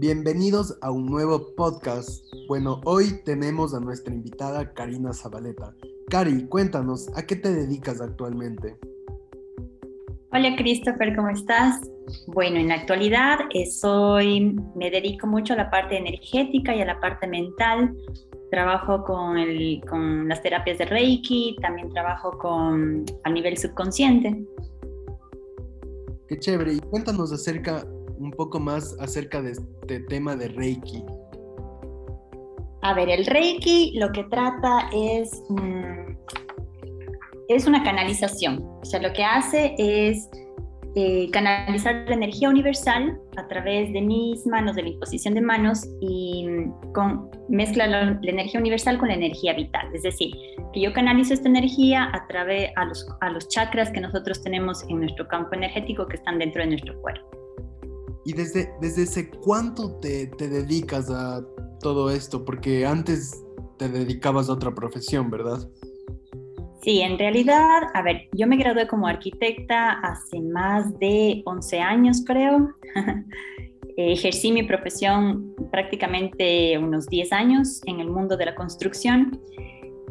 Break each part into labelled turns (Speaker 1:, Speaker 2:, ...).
Speaker 1: Bienvenidos a un nuevo podcast. Bueno, hoy tenemos a nuestra invitada Karina Zabaleta. Cari, cuéntanos, ¿a qué te dedicas actualmente?
Speaker 2: Hola Christopher, ¿cómo estás? Bueno, en la actualidad eh, soy, me dedico mucho a la parte energética y a la parte mental. Trabajo con, el, con las terapias de Reiki, también trabajo con a nivel subconsciente.
Speaker 1: Qué chévere. Y cuéntanos acerca poco más acerca de este tema de Reiki.
Speaker 2: A ver, el Reiki lo que trata es, mm, es una canalización. O sea, lo que hace es eh, canalizar la energía universal a través de mis manos, de la imposición de manos, y mm, con, mezcla la, energía universal con la energía vital. Es decir, que yo canalizo esta energía a través a los, a los chakras que nosotros tenemos en nuestro campo energético que están dentro de nuestro cuerpo.
Speaker 1: ¿Y desde, desde ese cuánto te, te dedicas a todo esto? Porque antes te dedicabas a otra profesión, ¿verdad?
Speaker 2: Sí, en realidad, a ver, yo me gradué como arquitecta hace más de 11 años, creo. Ejercí mi profesión prácticamente unos 10 años en el mundo de la construcción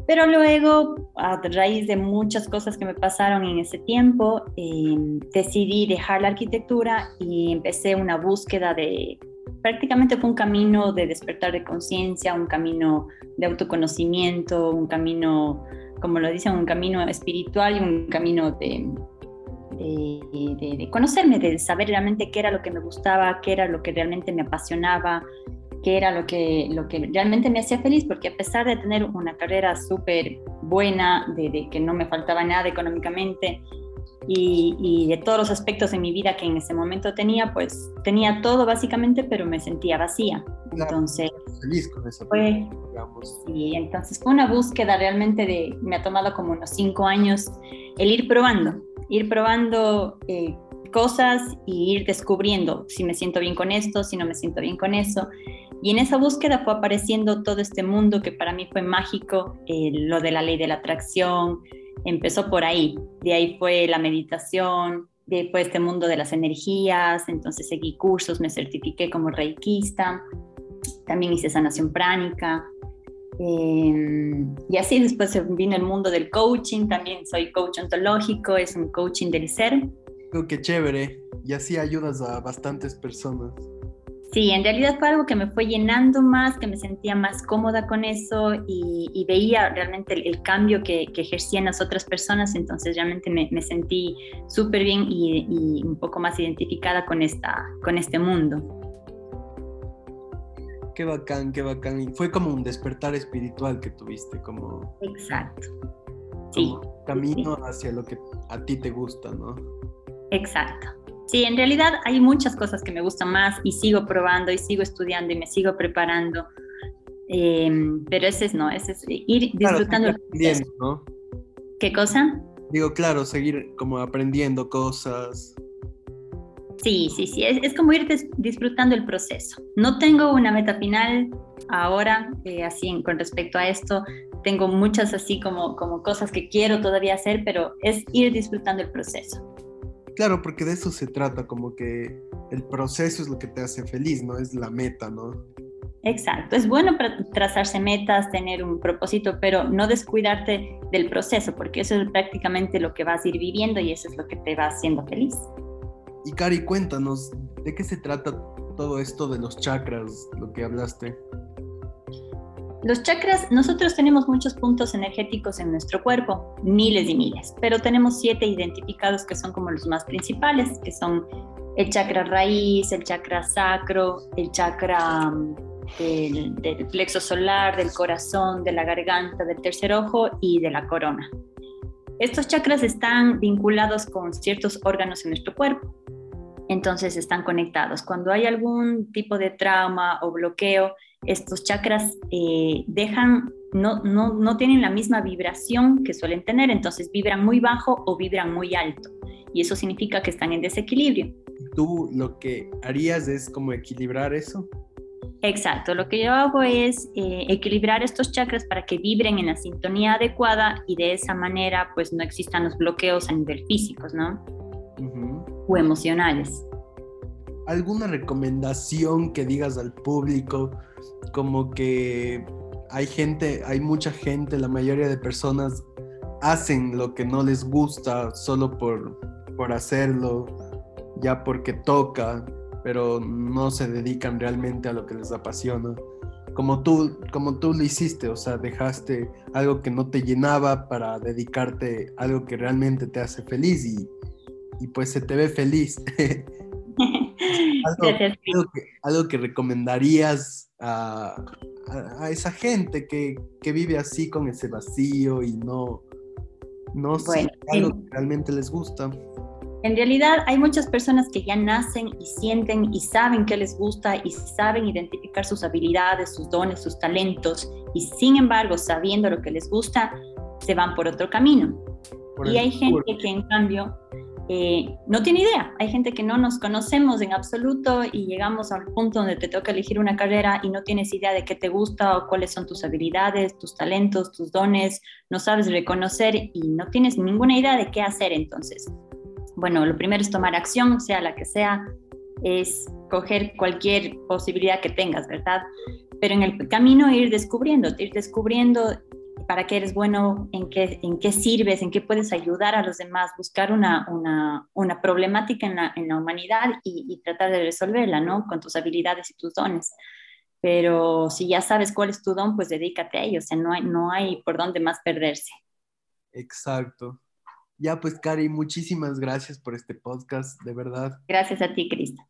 Speaker 2: pero luego, a raíz de muchas cosas que me pasaron en ese tiempo, em, decidí dejar la arquitectura y empecé una búsqueda de, prácticamente fue un camino de despertar de conciencia, un camino de autoconocimiento, un camino, como lo dicen, un camino espiritual y un camino de, de, de, conocerme, de saber realmente qué era lo que me gustaba, qué era lo que realmente me apasionaba, que era lo que, lo que realmente me hacía feliz, porque a pesar de tener una carrera súper buena, de, que no me faltaba nada económicamente y, de todos los aspectos de mi vida que en ese momento tenía, pues tenía todo básicamente, pero me sentía vacía. entonces,
Speaker 1: feliz con eso.
Speaker 2: Fue, sí, entonces fue una búsqueda realmente de, me ha tomado como unos cinco años el ir probando, ir probando. Eh, cosas y ir descubriendo si me siento bien con esto, si no me siento bien con eso. Y en esa búsqueda fue apareciendo todo este mundo que para mí fue mágico, eh, lo de la ley de la atracción, empezó por ahí, de ahí fue la meditación, de ahí fue este mundo de las energías, entonces seguí cursos, me certifiqué como reikista, también hice sanación pránica. Em, y así después vino el mundo del coaching, también soy coach ontológico, es un coaching del ser.
Speaker 1: Oh, qué chévere, y así ayudas a bastantes personas.
Speaker 2: Sí, en realidad fue algo que me fue llenando más, que me sentía más cómoda con eso y, veía realmente el, cambio que, ejercían las otras personas, entonces realmente me, sentí súper bien y, un poco más identificada con, esta, con este mundo.
Speaker 1: Qué bacán, qué bacán. Fue como un despertar espiritual que tuviste, como...
Speaker 2: Exacto. Sí.
Speaker 1: camino hacia lo que a ti te gusta, ¿no?
Speaker 2: Exacto. Sí, en realidad hay muchas cosas que me gustan más y sigo probando y sigo estudiando y me sigo preparando. Em, pero ese es no, ese es ir disfrutando.
Speaker 1: Claro, ¿no?
Speaker 2: ¿Qué cosa?
Speaker 1: Digo, claro, seguir como aprendiendo cosas.
Speaker 2: Sí, sí, sí, es, como ir disfrutando el proceso. No tengo una meta final ahora, eh, así con respecto a esto. Tengo muchas así como, como cosas que quiero todavía hacer, pero es ir disfrutando el proceso.
Speaker 1: Claro, porque de eso se trata, como que el proceso es lo que te hace feliz, no es la meta, ¿no?
Speaker 2: Exacto, es bueno trazarse metas, tener un propósito, pero no descuidarte del proceso, porque eso es prácticamente lo que vas a ir viviendo y eso es lo que te va haciendo feliz.
Speaker 1: Y Cari, cuéntanos, ¿de qué se trata todo esto de los chakras, lo que hablaste?
Speaker 2: Los chakras, nosotros tenemos muchos puntos energéticos en nuestro cuerpo, miles y miles, pero tenemos siete identificados que son como los más principales, que son el chakra raíz, el chakra sacro, el chakra mm, del, del, plexo solar, del corazón, de la garganta, del tercer ojo y de la corona. Estos chakras están vinculados con ciertos órganos en nuestro cuerpo, entonces están conectados. Cuando hay algún tipo de trauma o bloqueo, estos chakras eh, dejan, no, no, no tienen la misma vibración que suelen tener, entonces vibran muy bajo o vibran muy alto. Y eso significa que están en desequilibrio.
Speaker 1: ¿Tú lo que harías es como equilibrar eso?
Speaker 2: Exacto, lo que yo hago es eh, equilibrar estos chakras para que vibren en la sintonía adecuada y de esa manera pues no existan los bloqueos a nivel físicos, ¿no? O emocionales.
Speaker 1: Alguna recomendación que digas al público, como que hay gente, hay mucha gente, la mayoría de personas hacen lo que no les gusta solo por, por hacerlo, ya porque toca, pero no se dedican realmente a lo que les apasiona. Como tú, como tú lo hiciste, o sea, dejaste algo que no te llenaba para dedicarte a algo que realmente te hace feliz y, y pues se te ve feliz. algo, que, recomendarías a, esa gente que, vive así con ese vacío y no, no sé, algo que realmente les gusta.
Speaker 2: En realidad hay muchas personas que ya nacen y sienten y saben qué les gusta y saben identificar sus habilidades, sus dones, sus talentos y sin embargo sabiendo lo que les gusta, se van por otro camino. y hay gente que en cambio eh, no tiene idea. Hay gente que no nos conocemos en absoluto y llegamos al punto donde te toca elegir una carrera y no tienes idea de qué te gusta o cuáles son tus habilidades, tus talentos, tus dones, no sabes reconocer y no tienes ninguna idea de qué hacer entonces. Bueno, lo primero es tomar acción, sea la que sea, es coger cualquier posibilidad que tengas, ¿verdad? Pero en el camino ir descubriendo, ir descubriendo para qué eres bueno, en qué, en qué sirves, en qué puedes ayudar a los demás, buscar una, una, una problemática en la, en la humanidad y, y, tratar de resolverla, ¿no? Con tus habilidades y tus dones. Pero si ya sabes cuál es tu don, pues dedícate a ello, o sea, no hay, no hay por dónde más perderse.
Speaker 1: Exacto. Ya pues, Cari, muchísimas gracias por este podcast, de verdad.
Speaker 2: Gracias a ti, Cristian.